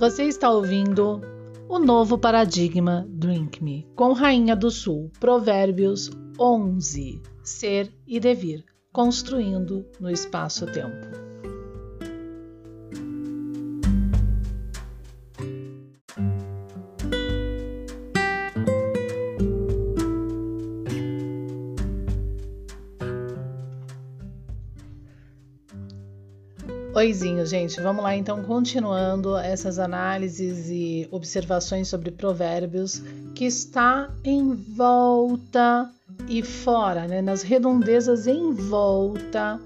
Você está ouvindo o novo paradigma Drink Me com Rainha do Sul, Provérbios 11: Ser e devir, construindo no espaço-tempo. Oizinho, gente, vamos lá então, continuando essas análises e observações sobre provérbios que está em volta e fora, né, nas redondezas em volta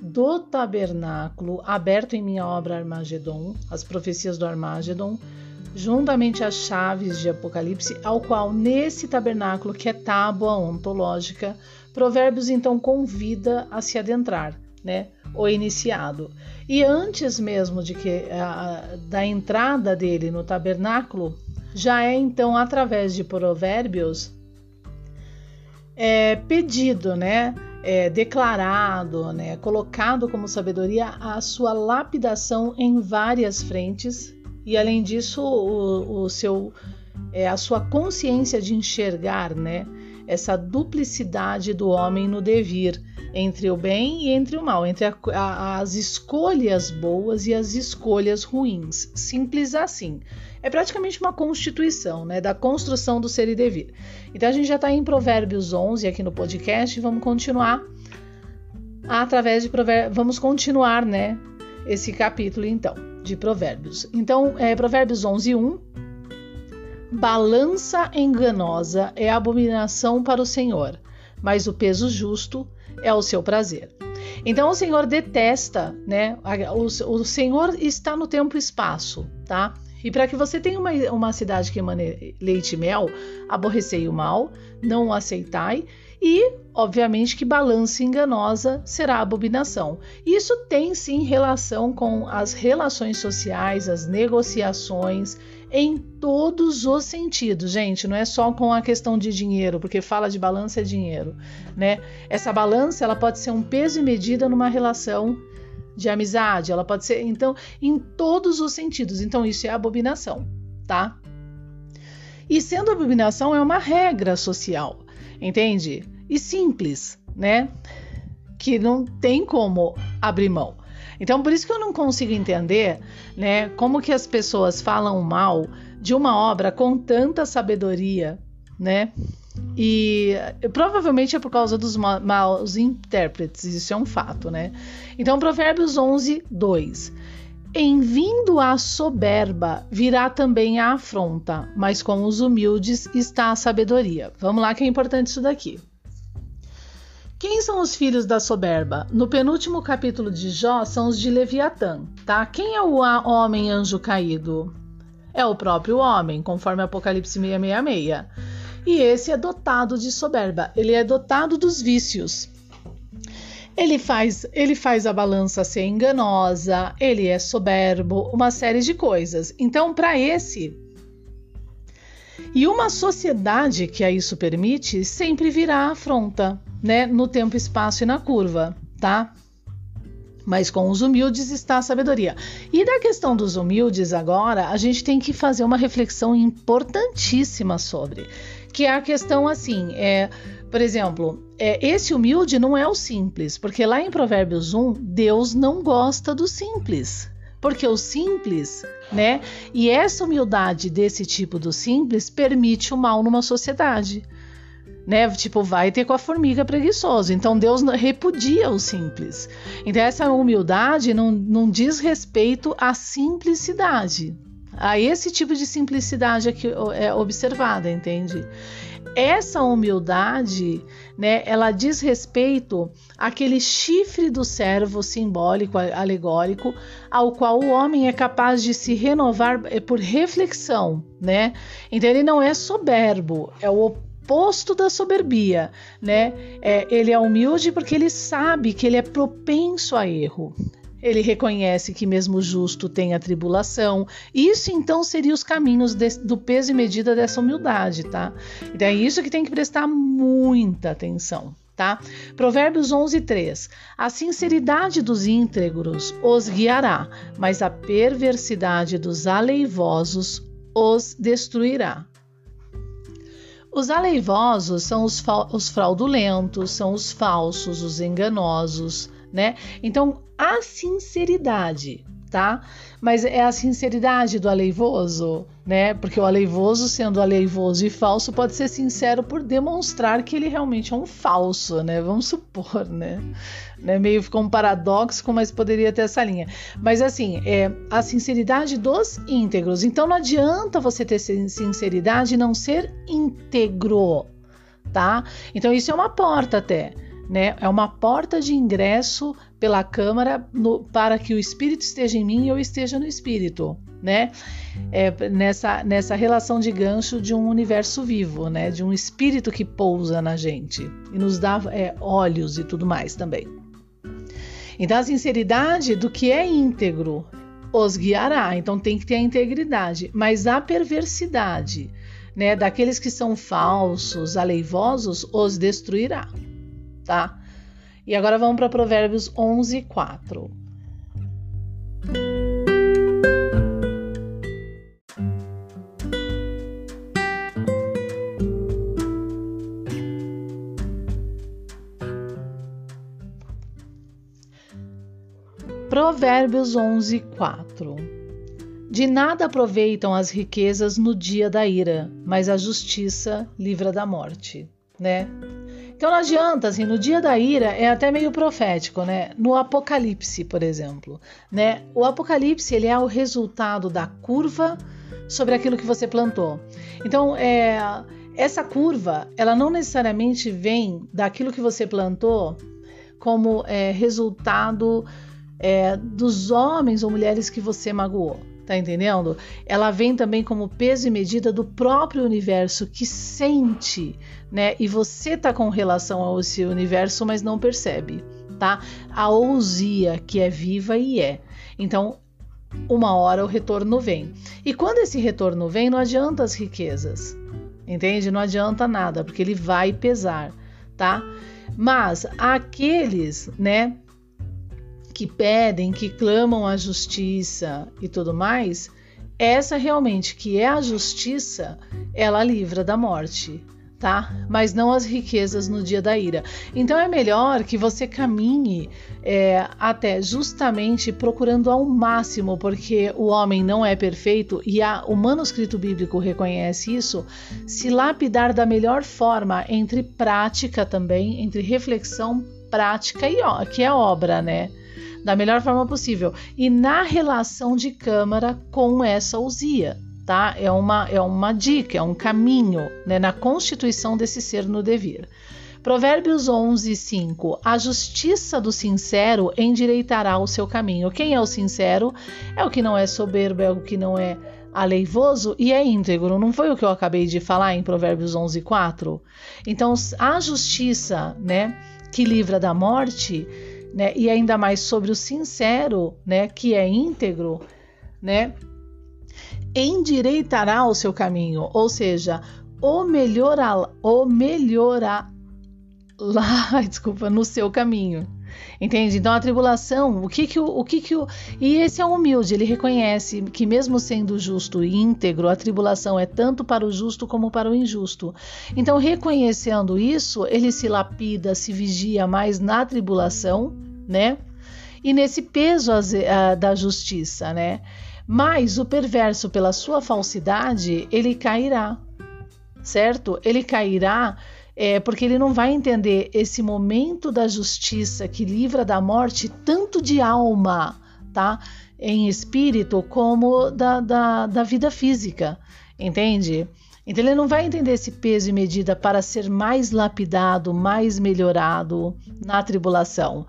do tabernáculo aberto em minha obra Armagedon, as profecias do Armagedon, juntamente às chaves de Apocalipse, ao qual nesse tabernáculo que é tábua ontológica, Provérbios então convida a se adentrar, né? O iniciado. E antes mesmo de que a, da entrada dele no tabernáculo, já é então através de provérbios é, pedido, né? É, declarado, né, colocado como sabedoria a sua lapidação em várias frentes e além disso o, o seu é, a sua consciência de enxergar, né, essa duplicidade do homem no devir entre o bem e entre o mal, entre a, a, as escolhas boas e as escolhas ruins. Simples assim. É praticamente uma constituição, né, da construção do ser e devir. Então a gente já está em Provérbios 11 aqui no podcast e vamos continuar através de Provérbios, vamos continuar, né, esse capítulo então de Provérbios. Então, é Provérbios 11, 1. Balança enganosa é abominação para o Senhor, mas o peso justo é o seu prazer. Então o Senhor detesta, né? O, o Senhor está no tempo e espaço, tá? E para que você tenha uma, uma cidade que emane leite e mel, aborrecei o mal, não o aceitai, e, obviamente, que balança enganosa será abominação. Isso tem sim relação com as relações sociais, as negociações em todos os sentidos, gente. Não é só com a questão de dinheiro, porque fala de balança é dinheiro, né? Essa balança ela pode ser um peso e medida numa relação de amizade, ela pode ser então em todos os sentidos. Então isso é abominação, tá? E sendo abominação é uma regra social, entende? E simples, né? Que não tem como abrir mão. Então, por isso que eu não consigo entender, né, como que as pessoas falam mal de uma obra com tanta sabedoria, né? E provavelmente é por causa dos ma maus intérpretes, isso é um fato, né? Então, Provérbios 11, 2. Em vindo a soberba, virá também a afronta, mas com os humildes está a sabedoria. Vamos lá, que é importante isso daqui. Quem são os filhos da soberba? No penúltimo capítulo de Jó são os de Leviatã, tá? Quem é o homem anjo caído? É o próprio homem, conforme Apocalipse 666. E esse é dotado de soberba, ele é dotado dos vícios. Ele faz, ele faz a balança ser enganosa, ele é soberbo, uma série de coisas. Então, para esse, e uma sociedade que a isso permite sempre virá afronta, né, no tempo, espaço e na curva, tá? Mas com os humildes está a sabedoria. E da questão dos humildes agora, a gente tem que fazer uma reflexão importantíssima sobre, que é a questão assim, é, por exemplo, é, esse humilde não é o simples, porque lá em Provérbios 1, Deus não gosta do simples porque o simples, né? E essa humildade desse tipo do simples permite o mal numa sociedade né? Tipo, vai ter com a formiga preguiçosa. Então Deus repudia o simples. Então essa humildade não, não diz respeito à simplicidade. A esse tipo de simplicidade aqui é observada, entende? Essa humildade, né, ela diz respeito àquele chifre do servo simbólico, alegórico, ao qual o homem é capaz de se renovar é, por reflexão, né? Então ele não é soberbo, é o oposto da soberbia, né? É, ele é humilde porque ele sabe que ele é propenso a erro. Ele reconhece que mesmo justo tem a tribulação. Isso então seria os caminhos de, do peso e medida dessa humildade, tá? Então é isso que tem que prestar muita atenção, tá? Provérbios 11, 3. A sinceridade dos íntegros os guiará, mas a perversidade dos aleivosos os destruirá. Os aleivosos são os, os fraudulentos, são os falsos, os enganosos, né? Então, a sinceridade tá? Mas é a sinceridade do aleivoso, né? Porque o aleivoso, sendo aleivoso e falso, pode ser sincero por demonstrar que ele realmente é um falso, né? Vamos supor, né? né? Meio ficou um paradoxo, mas poderia ter essa linha. Mas assim, é a sinceridade dos íntegros. Então não adianta você ter sinceridade e não ser íntegro, tá? Então isso é uma porta até né? É uma porta de ingresso pela Câmara no, para que o Espírito esteja em mim e eu esteja no Espírito, né? É, nessa, nessa relação de gancho de um universo vivo, né? De um Espírito que pousa na gente e nos dá é, olhos e tudo mais também. Então, a sinceridade do que é íntegro os guiará. Então, tem que ter a integridade, mas a perversidade, né? Daqueles que são falsos, aleivosos, os destruirá tá? E agora vamos para Provérbios 11, 4. Provérbios 11, 4 De nada aproveitam as riquezas no dia da ira, mas a justiça livra da morte, né? Então não adianta, assim, no dia da ira é até meio profético, né? No Apocalipse, por exemplo, né? O Apocalipse ele é o resultado da curva sobre aquilo que você plantou. Então, é, essa curva, ela não necessariamente vem daquilo que você plantou como é, resultado é, dos homens ou mulheres que você magoou. Tá entendendo? Ela vem também como peso e medida do próprio universo que sente, né? E você tá com relação ao seu universo, mas não percebe, tá? A ousia que é viva e é. Então, uma hora o retorno vem. E quando esse retorno vem, não adianta as riquezas. Entende? Não adianta nada, porque ele vai pesar, tá? Mas aqueles, né, que pedem, que clamam a justiça e tudo mais, essa realmente que é a justiça, ela livra da morte, tá? Mas não as riquezas no dia da ira. Então é melhor que você caminhe é, até justamente procurando ao máximo, porque o homem não é perfeito e a, o manuscrito bíblico reconhece isso, se lapidar da melhor forma entre prática também, entre reflexão, prática e que é obra, né? Da melhor forma possível e na relação de câmara com essa usia. Tá? É, uma, é uma dica, é um caminho né, na constituição desse ser no devir. Provérbios 11, 5. A justiça do sincero endireitará o seu caminho. Quem é o sincero? É o que não é soberbo, é o que não é aleivoso e é íntegro. Não foi o que eu acabei de falar em Provérbios 11, 4? Então, a justiça né, que livra da morte né? E ainda mais sobre o sincero, né? Que é íntegro, né? Endireitará o seu caminho, ou seja, o melhorar, o melhorar lá, desculpa, no seu caminho. Entende? Então a tribulação, o que que o, o que que o e esse é humilde, ele reconhece que mesmo sendo justo e íntegro, a tribulação é tanto para o justo como para o injusto. Então reconhecendo isso, ele se lapida, se vigia mais na tribulação, né? E nesse peso da justiça, né? Mas o perverso, pela sua falsidade, ele cairá, certo? Ele cairá é, porque ele não vai entender esse momento da justiça que livra da morte, tanto de alma, tá? Em espírito, como da, da, da vida física, entende? Então ele não vai entender esse peso e medida para ser mais lapidado, mais melhorado na tribulação,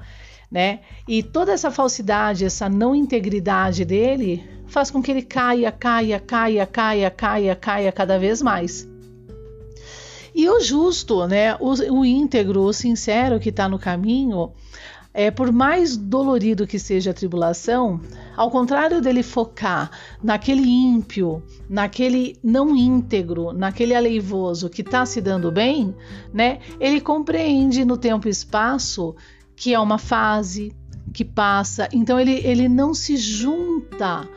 né? E toda essa falsidade, essa não integridade dele faz com que ele caia, caia, caia, caia, caia, caia cada vez mais. E o justo, né, o, o íntegro, o sincero que está no caminho, é, por mais dolorido que seja a tribulação, ao contrário dele focar naquele ímpio, naquele não íntegro, naquele aleivoso que está se dando bem, né? Ele compreende no tempo e espaço que é uma fase que passa. Então ele, ele não se junta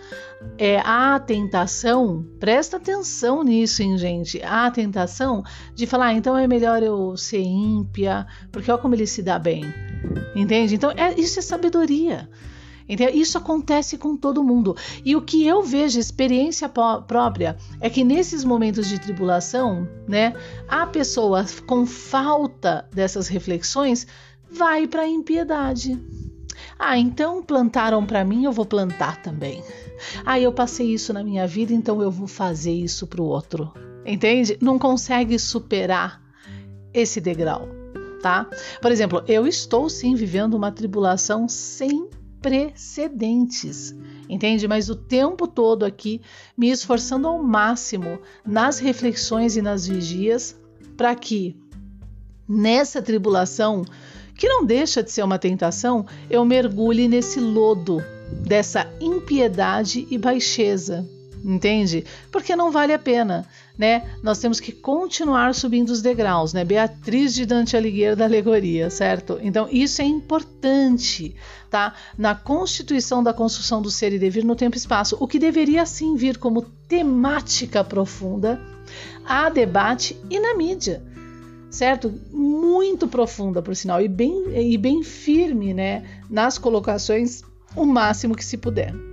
é, à tentação, presta atenção nisso, hein, gente? A tentação de falar, ah, então é melhor eu ser ímpia, porque olha como ele se dá bem. Entende? Então, é, isso é sabedoria. Entendeu? Isso acontece com todo mundo. E o que eu vejo, experiência própria, é que nesses momentos de tribulação, né, a pessoa com falta dessas reflexões vai para a impiedade. Ah, então plantaram para mim, eu vou plantar também. Ah, eu passei isso na minha vida, então eu vou fazer isso para o outro. Entende? Não consegue superar esse degrau, tá? Por exemplo, eu estou sim vivendo uma tribulação sem precedentes, entende? Mas o tempo todo aqui me esforçando ao máximo nas reflexões e nas vigias para que nessa tribulação, que não deixa de ser uma tentação, eu mergulhe nesse lodo dessa impiedade e baixeza, entende? Porque não vale a pena, né? Nós temos que continuar subindo os degraus, né? Beatriz de Dante Alighieri da alegoria, certo? Então isso é importante, tá? Na constituição da construção do ser e devir no tempo e espaço, o que deveria sim vir como temática profunda a debate e na mídia certo? Muito profunda, por sinal, e bem, e bem firme, né? Nas colocações o máximo que se puder.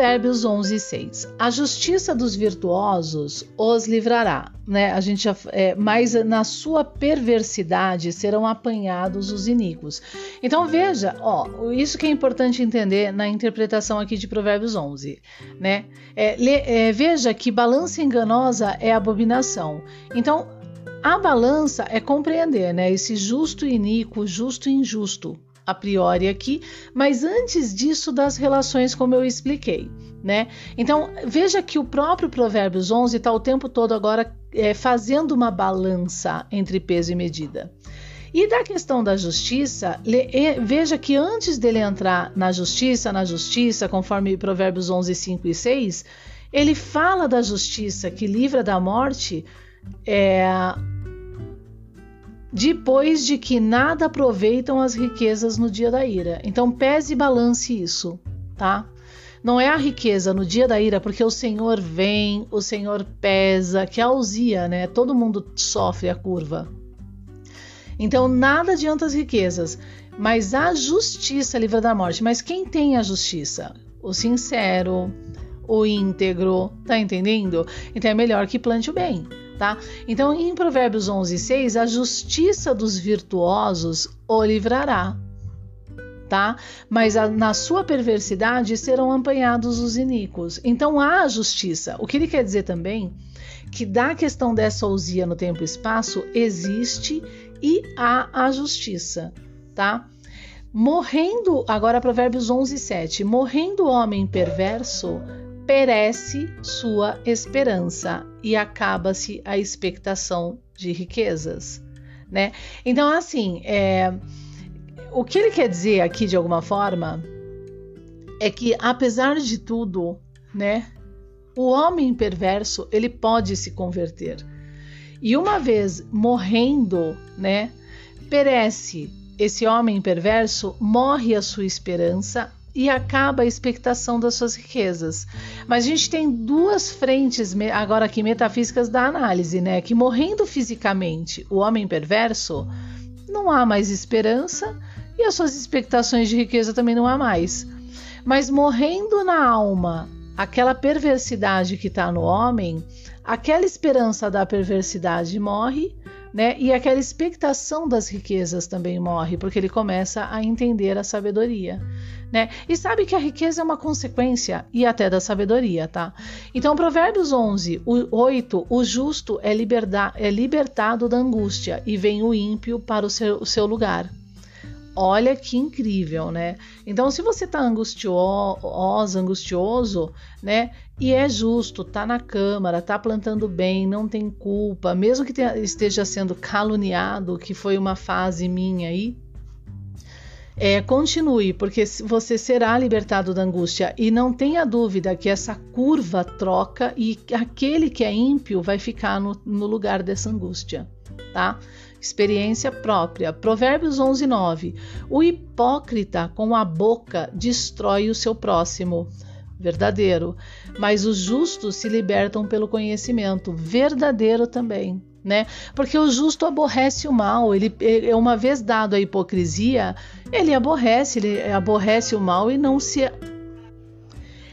Provérbios 11, 6. A justiça dos virtuosos os livrará, né? A gente é, mas na sua perversidade serão apanhados os iníquos. Então veja, ó, isso que é importante entender na interpretação aqui de Provérbios 11, né? É, le, é, veja que balança enganosa é abominação. Então a balança é compreender, né? Esse justo e iníquo, justo e injusto a priori aqui, mas antes disso das relações como eu expliquei, né? Então veja que o próprio Provérbios 11 está o tempo todo agora é, fazendo uma balança entre peso e medida. E da questão da justiça, veja que antes dele entrar na justiça, na justiça, conforme Provérbios 11, 5 e 6, ele fala da justiça que livra da morte é, depois de que nada aproveitam as riquezas no dia da ira. Então pese e balance isso, tá? Não é a riqueza no dia da ira, porque o Senhor vem, o Senhor pesa, que é a usia, né? Todo mundo sofre a curva. Então nada adianta as riquezas, mas a justiça livra da morte. Mas quem tem a justiça? O sincero, o íntegro, tá entendendo? Então é melhor que plante o bem tá? Então, em Provérbios 11, 6, a justiça dos virtuosos o livrará, tá? Mas a, na sua perversidade serão apanhados os iníquos. Então, há justiça. O que ele quer dizer também que da questão dessa ousia no tempo e espaço existe e há a justiça, tá? Morrendo, agora Provérbios 11, 7, morrendo o homem perverso, perece sua esperança e acaba-se a expectação de riquezas, né? Então, assim, é, o que ele quer dizer aqui de alguma forma é que, apesar de tudo, né, o homem perverso ele pode se converter e uma vez morrendo, né, perece esse homem perverso, morre a sua esperança e acaba a expectação das suas riquezas. Mas a gente tem duas frentes agora aqui metafísicas da análise, né? Que morrendo fisicamente, o homem perverso não há mais esperança e as suas expectações de riqueza também não há mais. Mas morrendo na alma, aquela perversidade que está no homem, aquela esperança da perversidade morre né? E aquela expectação das riquezas também morre, porque ele começa a entender a sabedoria, né? E sabe que a riqueza é uma consequência e até da sabedoria, tá? Então, Provérbios 11, 8, o justo é, liberda, é libertado da angústia e vem o ímpio para o seu, o seu lugar. Olha que incrível, né? Então, se você tá angustiosa, angustioso, né? E é justo, tá na câmara, tá plantando bem, não tem culpa, mesmo que esteja sendo caluniado, que foi uma fase minha aí, é, continue, porque você será libertado da angústia. E não tenha dúvida que essa curva troca e aquele que é ímpio vai ficar no, no lugar dessa angústia, tá? Experiência própria. Provérbios 11, 9. O hipócrita com a boca destrói o seu próximo. Verdadeiro. Mas os justos se libertam pelo conhecimento. Verdadeiro também né? Porque o justo aborrece o mal. Ele, é uma vez dado a hipocrisia, ele aborrece, ele aborrece o mal e não se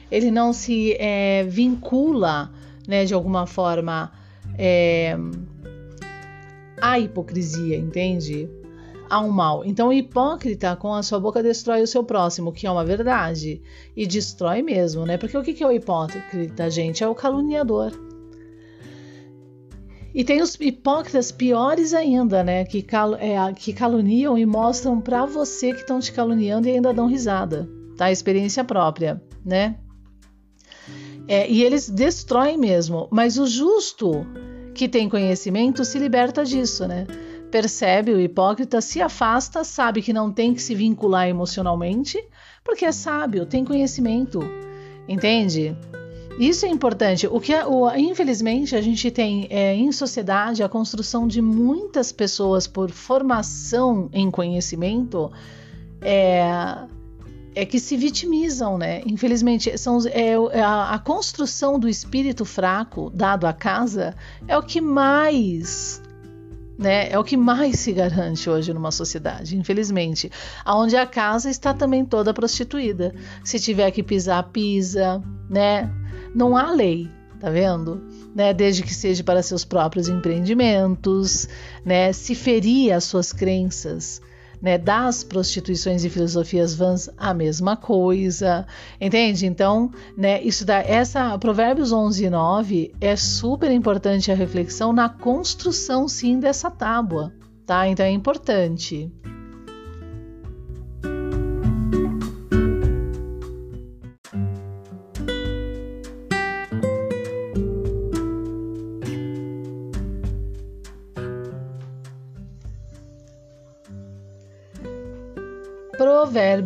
ele não se é, vincula, né, de alguma forma é, à hipocrisia, entende? Ao mal. Então, o hipócrita com a sua boca destrói o seu próximo, que é uma verdade, e destrói mesmo, né? Porque o que é o hipócrita, gente? É o caluniador. E tem os hipócritas piores ainda, né? Que, cal é, que caluniam e mostram para você que estão te caluniando e ainda dão risada, tá? Experiência própria, né? É, e eles destroem mesmo, mas o justo que tem conhecimento se liberta disso, né? Percebe o hipócrita, se afasta, sabe que não tem que se vincular emocionalmente, porque é sábio, tem conhecimento, entende? Isso é importante. O que, o, infelizmente, a gente tem é, em sociedade a construção de muitas pessoas por formação em conhecimento é, é que se vitimizam, né? Infelizmente, são, é, é, a, a construção do espírito fraco dado à casa é o que mais né? É o que mais se garante hoje numa sociedade, infelizmente. Aonde a casa está também toda prostituída. Se tiver que pisar, pisa, né? Não há lei, tá vendo? Né, desde que seja para seus próprios empreendimentos, né, se ferir as suas crenças, né, das prostituições e filosofias vãs a mesma coisa, entende? Então, né, isso dá essa Provérbios 11 e 9 é super importante a reflexão na construção sim dessa tábua, tá? Então é importante.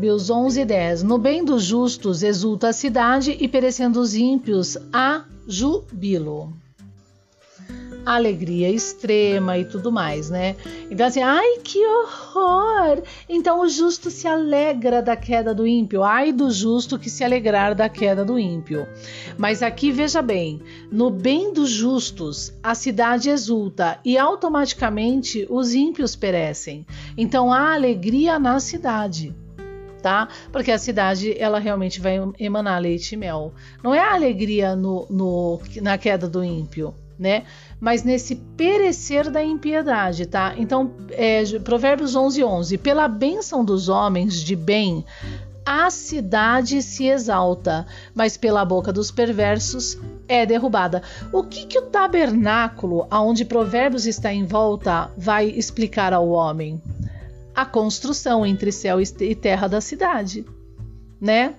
Provérbios 11, 10. No bem dos justos exulta a cidade, e perecendo os ímpios, há jubilo. Alegria extrema e tudo mais, né? Então, assim, ai que horror! Então o justo se alegra da queda do ímpio. Ai do justo que se alegrar da queda do ímpio. Mas aqui veja bem: no bem dos justos, a cidade exulta e automaticamente os ímpios perecem. Então há alegria na cidade tá? Porque a cidade ela realmente vai emanar leite e mel. Não é a alegria no, no, na queda do ímpio, né? Mas nesse perecer da impiedade, tá? Então, é, Provérbios 11, 11. Pela bênção dos homens de bem, a cidade se exalta, mas pela boca dos perversos é derrubada. O que, que o tabernáculo, aonde Provérbios está em volta, vai explicar ao homem? A construção entre céu e terra da cidade, né?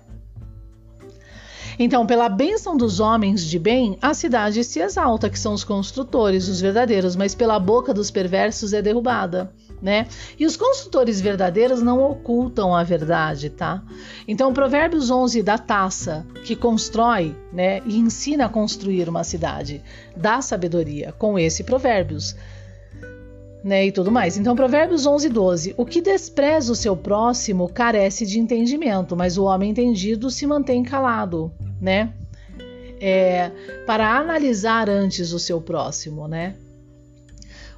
Então, pela bênção dos homens de bem, a cidade se exalta, que são os construtores, os verdadeiros, mas pela boca dos perversos é derrubada. Né? E os construtores verdadeiros não ocultam a verdade, tá? Então, Provérbios 11 da taça, que constrói, né, e ensina a construir uma cidade, dá sabedoria com esse Provérbios né, e tudo mais. Então, Provérbios 11, 12. O que despreza o seu próximo carece de entendimento, mas o homem entendido se mantém calado, né? É, para analisar antes o seu próximo, né?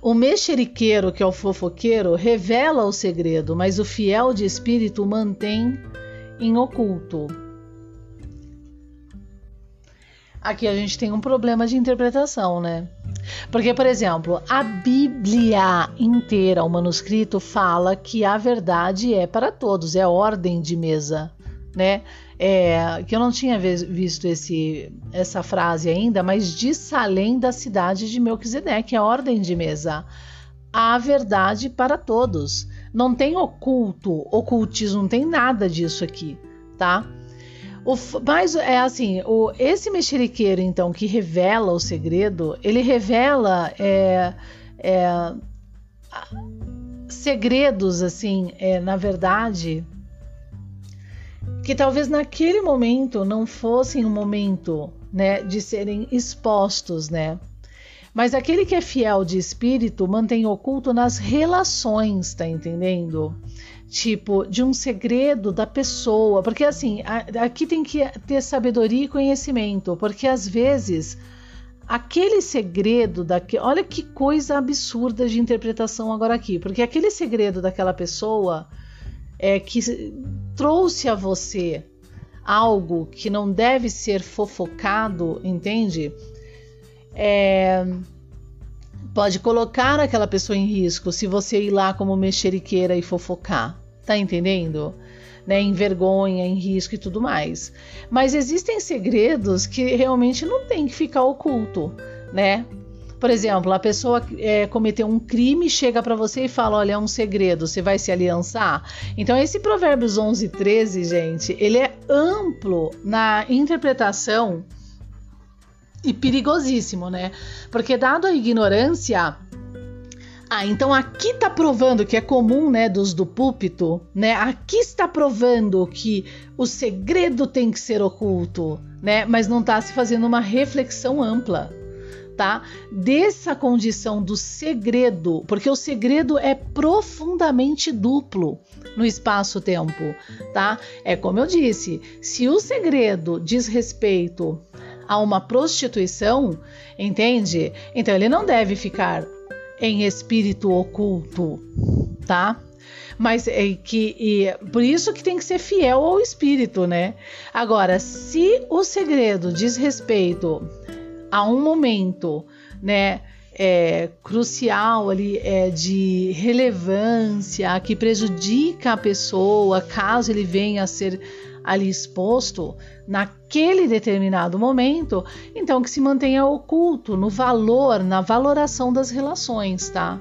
O mexeriqueiro, que é o fofoqueiro, revela o segredo, mas o fiel de espírito mantém em oculto. Aqui a gente tem um problema de interpretação, né? Porque, por exemplo, a Bíblia inteira, o manuscrito, fala que a verdade é para todos, é ordem de mesa, né? É, que eu não tinha visto esse, essa frase ainda, mas de Salém da cidade de Melquisedeque, é ordem de mesa. A verdade para todos. Não tem oculto, ocultismo, não tem nada disso aqui, tá? O, mas é assim, o, esse mexeriqueiro, então, que revela o segredo, ele revela é, é, segredos, assim, é, na verdade, que talvez naquele momento não fossem um momento né, de serem expostos, né? Mas aquele que é fiel de espírito mantém oculto nas relações, tá entendendo? Tipo, de um segredo da pessoa. Porque assim, aqui tem que ter sabedoria e conhecimento, porque às vezes aquele segredo daquele. Olha que coisa absurda de interpretação agora aqui, porque aquele segredo daquela pessoa é que trouxe a você algo que não deve ser fofocado, entende? É, pode colocar aquela pessoa em risco se você ir lá como mexeriqueira e fofocar. Tá entendendo? Né, em vergonha, em risco e tudo mais. Mas existem segredos que realmente não tem que ficar oculto, né? Por exemplo, a pessoa é, cometeu um crime, chega para você e fala: Olha, é um segredo, você vai se aliançar? Então, esse Provérbios 11, 13, gente, ele é amplo na interpretação e perigosíssimo, né? Porque, dado a ignorância ah, então aqui está provando que é comum, né, dos do púlpito, né? Aqui está provando que o segredo tem que ser oculto, né? Mas não está se fazendo uma reflexão ampla, tá? Dessa condição do segredo, porque o segredo é profundamente duplo no espaço-tempo, tá? É como eu disse, se o segredo diz respeito a uma prostituição, entende? Então ele não deve ficar em espírito oculto, tá? Mas é que e, por isso que tem que ser fiel ao espírito, né? Agora, se o segredo diz respeito a um momento, né? É, crucial ali é, de relevância que prejudica a pessoa caso ele venha a ser ali exposto naquele determinado momento, então que se mantenha oculto no valor, na valoração das relações, tá?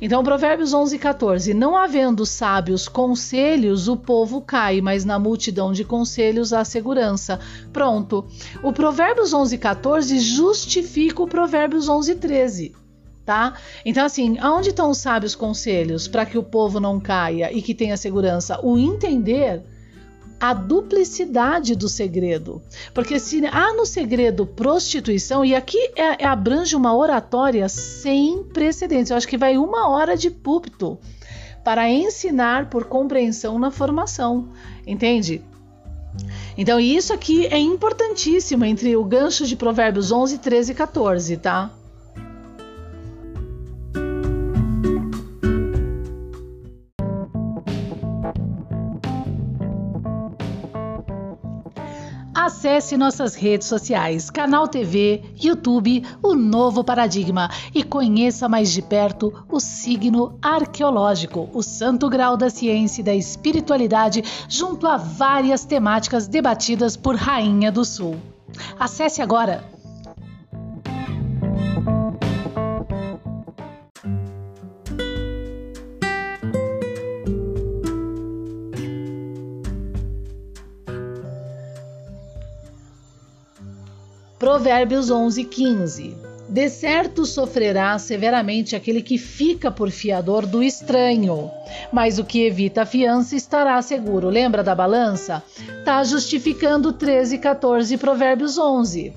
Então, Provérbios 11, 14. Não havendo sábios conselhos, o povo cai, mas na multidão de conselhos há segurança. Pronto. O Provérbios 11, 14 justifica o Provérbios 11, 13. Tá? Então, assim, aonde estão os sábios conselhos para que o povo não caia e que tenha segurança? O entender a duplicidade do segredo. Porque se há no segredo prostituição, e aqui é, é, abrange uma oratória sem precedentes, eu acho que vai uma hora de púlpito para ensinar por compreensão na formação, entende? Então, isso aqui é importantíssimo entre o gancho de Provérbios 11, 13 e 14, tá? Acesse nossas redes sociais, canal TV, YouTube, o Novo Paradigma e conheça mais de perto o signo arqueológico, o santo grau da ciência e da espiritualidade, junto a várias temáticas debatidas por Rainha do Sul. Acesse agora Provérbios 11, 15. De certo sofrerá severamente aquele que fica por fiador do estranho, mas o que evita a fiança estará seguro. Lembra da balança? Está justificando 13, 14 Provérbios 11.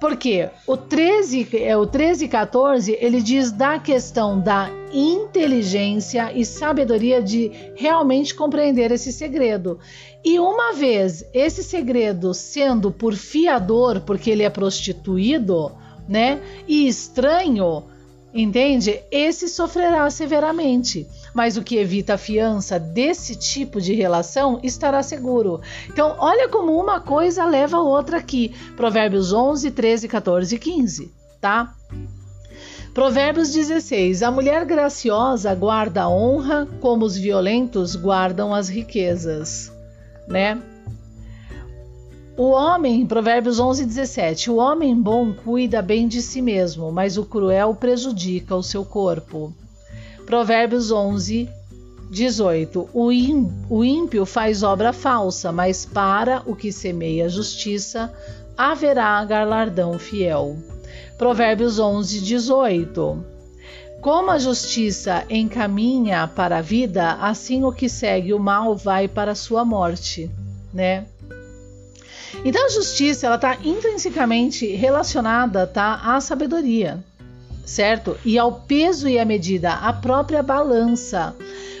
Porque o 13, é, o 13 e 14, ele diz da questão da inteligência e sabedoria de realmente compreender esse segredo. E uma vez esse segredo sendo por fiador, porque ele é prostituído, né? E estranho, entende? Esse sofrerá severamente. Mas o que evita a fiança desse tipo de relação estará seguro. Então, olha como uma coisa leva a outra aqui. Provérbios 11, 13, 14 e 15, tá? Provérbios 16: A mulher graciosa guarda a honra, como os violentos guardam as riquezas, né? O homem, Provérbios 11, 17: O homem bom cuida bem de si mesmo, mas o cruel prejudica o seu corpo. Provérbios 11, 18. O, ímpio faz obra falsa, mas para o que semeia justiça haverá galardão fiel. Provérbios 11, 18. Como a justiça encaminha para a vida, assim o que segue o mal vai para a sua morte, né? Então a justiça ela está intrinsecamente relacionada tá, à sabedoria, certo? E ao peso e à medida, à própria balança.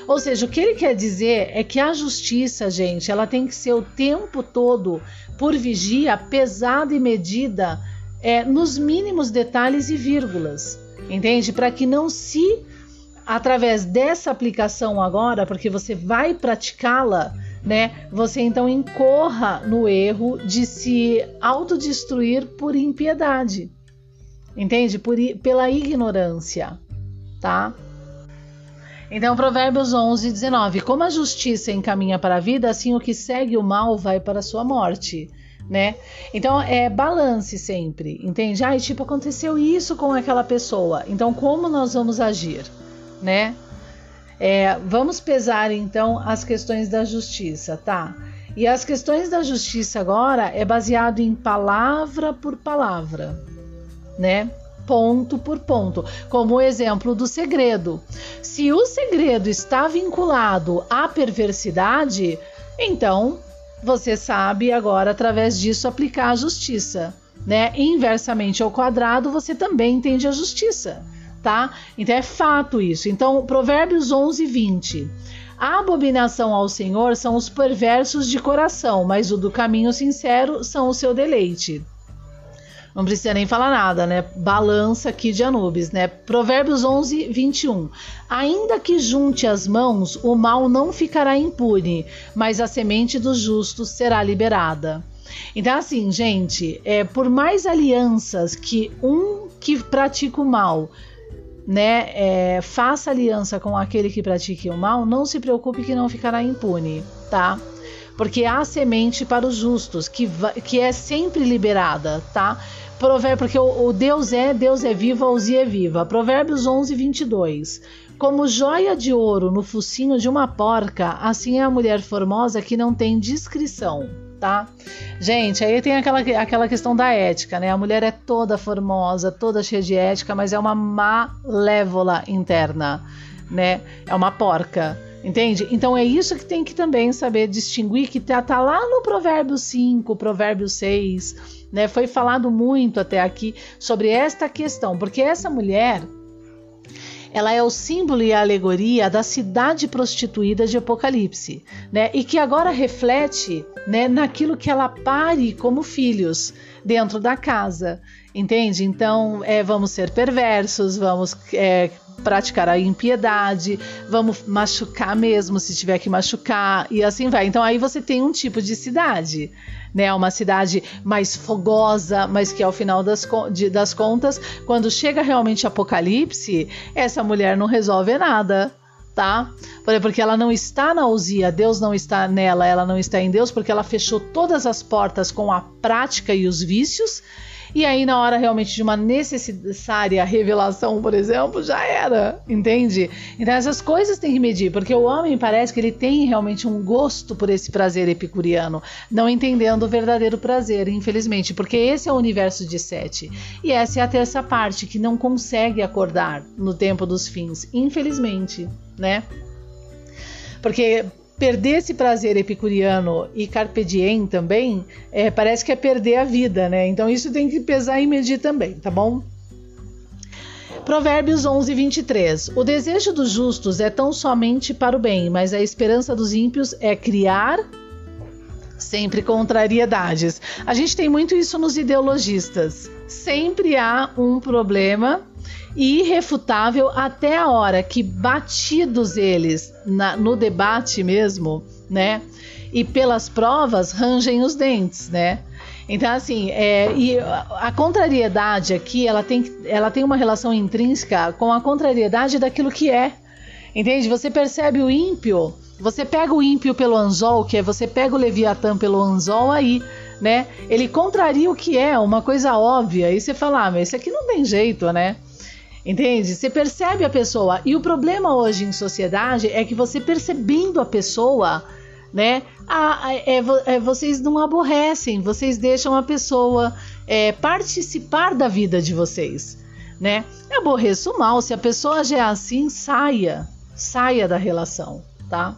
Ou seja, o que ele quer dizer é que a justiça, gente, ela tem que ser o tempo todo por vigia, pesada e medida é, nos mínimos detalhes e vírgulas, entende? Para que não se, através dessa aplicação agora, porque você vai praticá-la, né? Você então incorra no erro de se autodestruir por impiedade, entende? Por, pela ignorância, tá? Então, Provérbios 11, 19. Como a justiça encaminha para a vida, assim o que segue o mal vai para a sua morte. Né? Então é balance sempre, entende? Ah, tipo, aconteceu isso com aquela pessoa. Então, como nós vamos agir, né? É, vamos pesar então as questões da justiça, tá? E as questões da justiça agora é baseado em palavra por palavra, né? ponto por ponto, como o exemplo do segredo. Se o segredo está vinculado à perversidade, então você sabe agora através disso aplicar a justiça, né? Inversamente ao quadrado, você também entende a justiça, tá? Então é fato isso. Então, Provérbios 11, 20. A abominação ao Senhor são os perversos de coração, mas o do caminho sincero são o seu deleite. Não precisa nem falar nada, né? Balança aqui de Anubis, né? Provérbios 11, 21. Ainda que junte as mãos, o mal não ficará impune, mas a semente dos justos será liberada. Então, assim, gente, é, por mais alianças que um que pratica o mal né, é, faça aliança com aquele que pratique o mal, não se preocupe que não ficará impune, tá? Porque há semente para os justos, que, que é sempre liberada, tá? Provérbio, porque o, o, Deus é, Deus é vivo, a Uzi é viva. Provérbios 11, 22. Como joia de ouro no focinho de uma porca, assim é a mulher formosa que não tem discrição, tá? Gente, aí tem aquela, aquela questão da ética, né? A mulher é toda formosa, toda cheia de ética, mas é uma malévola interna, né? É uma porca. Entende? Então é isso que tem que também saber distinguir, que tá, tá lá no Provérbio 5, Provérbio 6, né? Foi falado muito até aqui sobre esta questão, porque essa mulher ela é o símbolo e a alegoria da cidade prostituída de Apocalipse, né? E que agora reflete, né, naquilo que ela pare como filhos dentro da casa, entende? Então, é, vamos ser perversos, vamos é, praticar a impiedade, vamos machucar mesmo se tiver que machucar e assim vai. Então aí você tem um tipo de cidade, né? Uma cidade mais fogosa, mas que ao final das, de, das contas, quando chega realmente Apocalipse, essa mulher não resolve nada. Tá? Porque ela não está na ousia, Deus não está nela, ela não está em Deus, porque ela fechou todas as portas com a prática e os vícios, e aí, na hora realmente de uma necessária revelação, por exemplo, já era, entende? Então, essas coisas tem que medir, porque o homem parece que ele tem realmente um gosto por esse prazer epicuriano, não entendendo o verdadeiro prazer, infelizmente, porque esse é o universo de Sete. E essa é a terça parte que não consegue acordar no tempo dos fins, infelizmente, né? Porque perder esse prazer epicuriano e carpe diem também, é, parece que é perder a vida, né? Então isso tem que pesar e medir também, tá bom? Provérbios 11, 23. O desejo dos justos é tão somente para o bem, mas a esperança dos ímpios é criar sempre contrariedades. A gente tem muito isso nos ideologistas. Sempre há um problema e irrefutável até a hora que, batidos eles na, no debate mesmo, né? E pelas provas, rangem os dentes, né? Então, assim, é, e a contrariedade aqui, ela tem, ela tem uma relação intrínseca com a contrariedade daquilo que é. Entende? Você percebe o ímpio, você pega o ímpio pelo anzol, que é você pega o Leviatã pelo anzol aí, né? Ele contraria o que é, uma coisa óbvia. E você fala, ah, mas isso aqui não tem jeito, né? Entende? Você percebe a pessoa. E o problema hoje em sociedade é que você percebendo a pessoa, né? É, é, vocês não aborrecem, vocês deixam a pessoa é, participar da vida de vocês, né? Aborreço mal. Se a pessoa já é assim, saia, saia da relação, tá?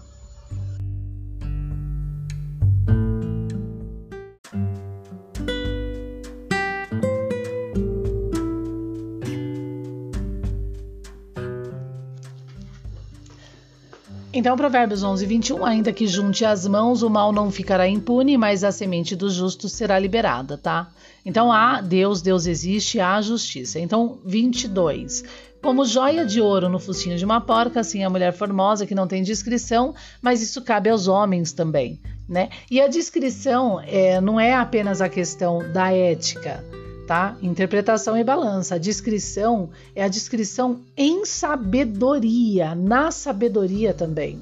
Então, Provérbios 11, 21, ainda que junte as mãos, o mal não ficará impune, mas a semente dos justos será liberada, tá? Então, há Deus, Deus existe, há justiça. Então, 22. Como joia de ouro no focinho de uma porca, assim a mulher formosa que não tem discrição, mas isso cabe aos homens também, né? E a discrição é, não é apenas a questão da ética, tá? Interpretação e balança. A descrição é a descrição em sabedoria, na sabedoria também,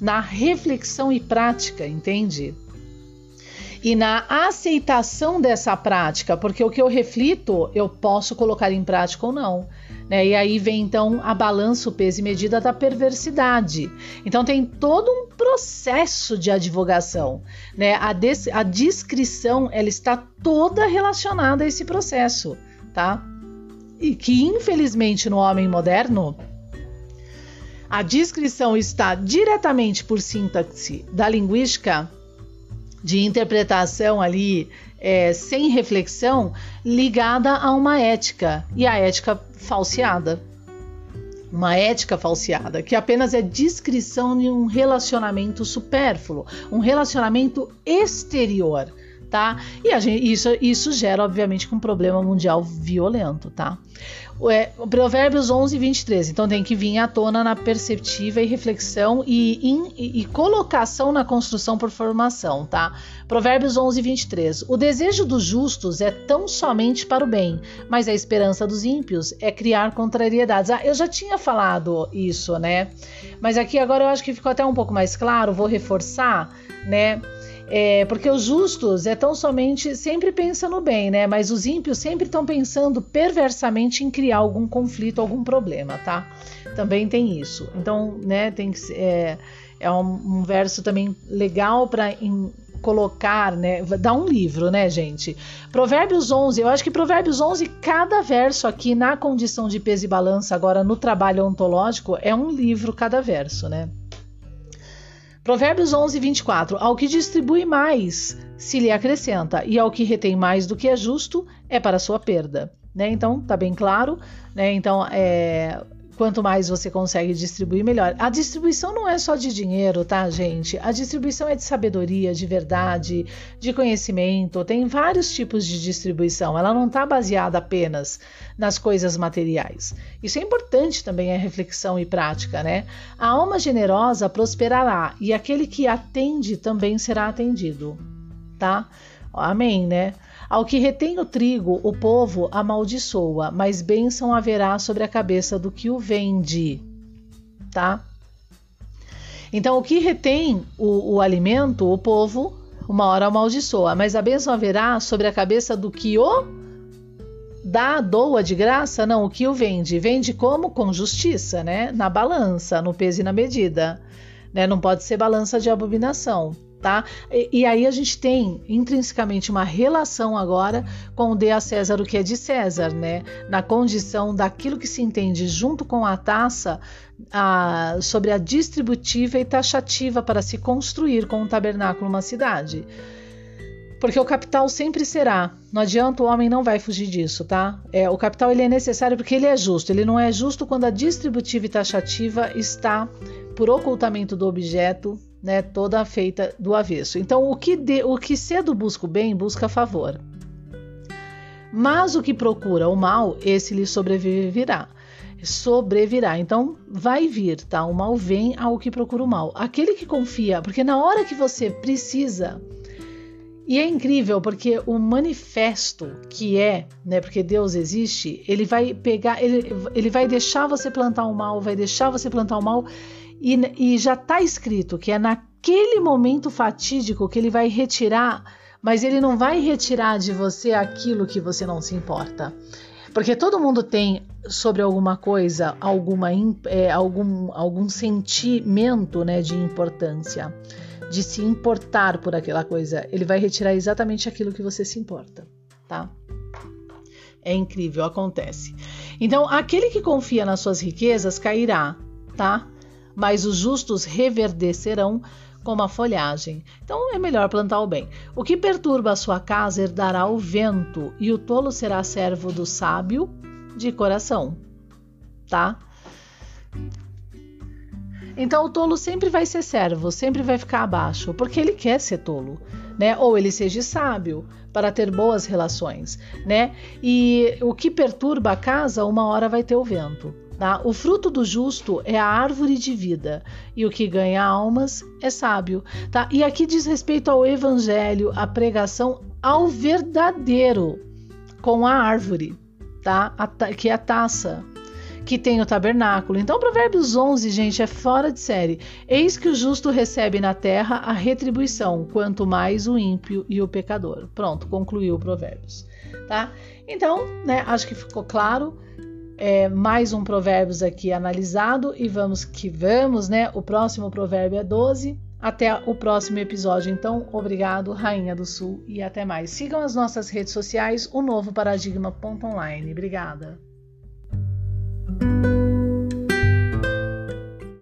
na reflexão e prática, entende? E na aceitação dessa prática, porque o que eu reflito, eu posso colocar em prática ou não. Né? E aí vem então a balança, o peso e medida da perversidade. Então tem todo um processo de advogação. Né? A, des a descrição ela está toda relacionada a esse processo. Tá? E que infelizmente no homem moderno a descrição está diretamente por sintaxe da linguística de interpretação ali é, sem reflexão ligada a uma ética e a ética falseada. Uma ética falseada, que apenas é descrição de um relacionamento supérfluo, um relacionamento exterior, tá? E gente, isso, isso gera, obviamente, um problema mundial violento, tá? É, Provérbios 11, 23. Então tem que vir à tona na perceptiva e reflexão e, in, e, e, colocação na construção por formação, tá? Provérbios 11, 23. O desejo dos justos é tão somente para o bem, mas a esperança dos ímpios é criar contrariedades. Ah, eu já tinha falado isso, né? Mas aqui agora eu acho que ficou até um pouco mais claro, vou reforçar, né? É, porque os justos é tão somente sempre pensa no bem, né? Mas os ímpios sempre estão pensando perversamente em criar algum conflito, algum problema, tá? Também tem isso. Então, né? Tem que é, é um, um verso também legal para colocar, né? Dá um livro, né, gente? Provérbios 11, eu acho que Provérbios 11, cada verso aqui na condição de peso e balança, agora no trabalho ontológico, é um livro cada verso, né? Provérbios 11, 24. Ao que distribui mais, se lhe acrescenta, e ao que retém mais do que é justo, é para sua perda. Né? Então, tá bem claro. Né? Então, é, Quanto mais você consegue distribuir, melhor. A distribuição não é só de dinheiro, tá, gente? A distribuição é de sabedoria, de verdade, de conhecimento. Tem vários tipos de distribuição. Ela não está baseada apenas nas coisas materiais. Isso é importante também a reflexão e prática, né? A alma generosa prosperará e aquele que atende também será atendido, tá? Amém, né? Ao que retém o trigo, o povo amaldiçoa, mas bênção haverá sobre a cabeça do que o vende. Tá? Então, o que retém o, o alimento, o povo, uma hora amaldiçoa, mas a bênção haverá sobre a cabeça do que o dá, doa de graça? Não, o que o vende? Vende como? Com justiça, né? Na balança, no peso e na medida. Né? Não pode ser balança de abominação tá? E, e, aí a gente tem intrinsecamente uma relação agora com o dê a César o que é de César, né? Na condição daquilo que se entende junto com a taça a, sobre a distributiva e taxativa para se construir com um tabernáculo uma cidade. Porque o capital sempre será. Não adianta, o homem não vai fugir disso, tá? É, o capital ele é necessário porque ele é justo. Ele não é justo quando a distributiva e taxativa está por ocultamento do objeto, né, toda feita do avesso. Então, o que, de, o que cedo busca o bem, busca favor. Mas o que procura o mal, esse lhe sobreviverá. Sobrevirá. Então, vai vir, tá? O mal vem ao que procura o mal. Aquele que confia, porque na hora que você precisa. E é incrível porque o manifesto que é, né, porque Deus existe, ele vai pegar, ele, ele vai deixar você plantar o mal, vai deixar você plantar o mal e, e já está escrito que é naquele momento fatídico que ele vai retirar, mas ele não vai retirar de você aquilo que você não se importa. Porque todo mundo tem sobre alguma coisa, alguma, é, algum, algum sentimento né, de importância, de se importar por aquela coisa. Ele vai retirar exatamente aquilo que você se importa, tá? É incrível, acontece. Então, aquele que confia nas suas riquezas cairá, tá? Mas os justos reverdecerão como a folhagem. Então é melhor plantar o bem. O que perturba a sua casa herdará o vento, e o tolo será servo do sábio de coração. Tá? Então o tolo sempre vai ser servo, sempre vai ficar abaixo, porque ele quer ser tolo, né? Ou ele seja sábio para ter boas relações, né? E o que perturba a casa, uma hora vai ter o vento. Tá? O fruto do justo é a árvore de vida, e o que ganha almas é sábio. Tá? E aqui diz respeito ao evangelho, a pregação ao verdadeiro, com a árvore, tá? A, que é a taça, que tem o tabernáculo. Então, Provérbios 11, gente, é fora de série. Eis que o justo recebe na terra a retribuição, quanto mais o ímpio e o pecador. Pronto, concluiu o Provérbios. Tá? Então, né, acho que ficou claro é, mais um provérbios aqui analisado e vamos que vamos, né? O próximo provérbio é 12. Até o próximo episódio, então. Obrigado, Rainha do Sul, e até mais. Sigam as nossas redes sociais, o novo paradigma.online. Obrigada.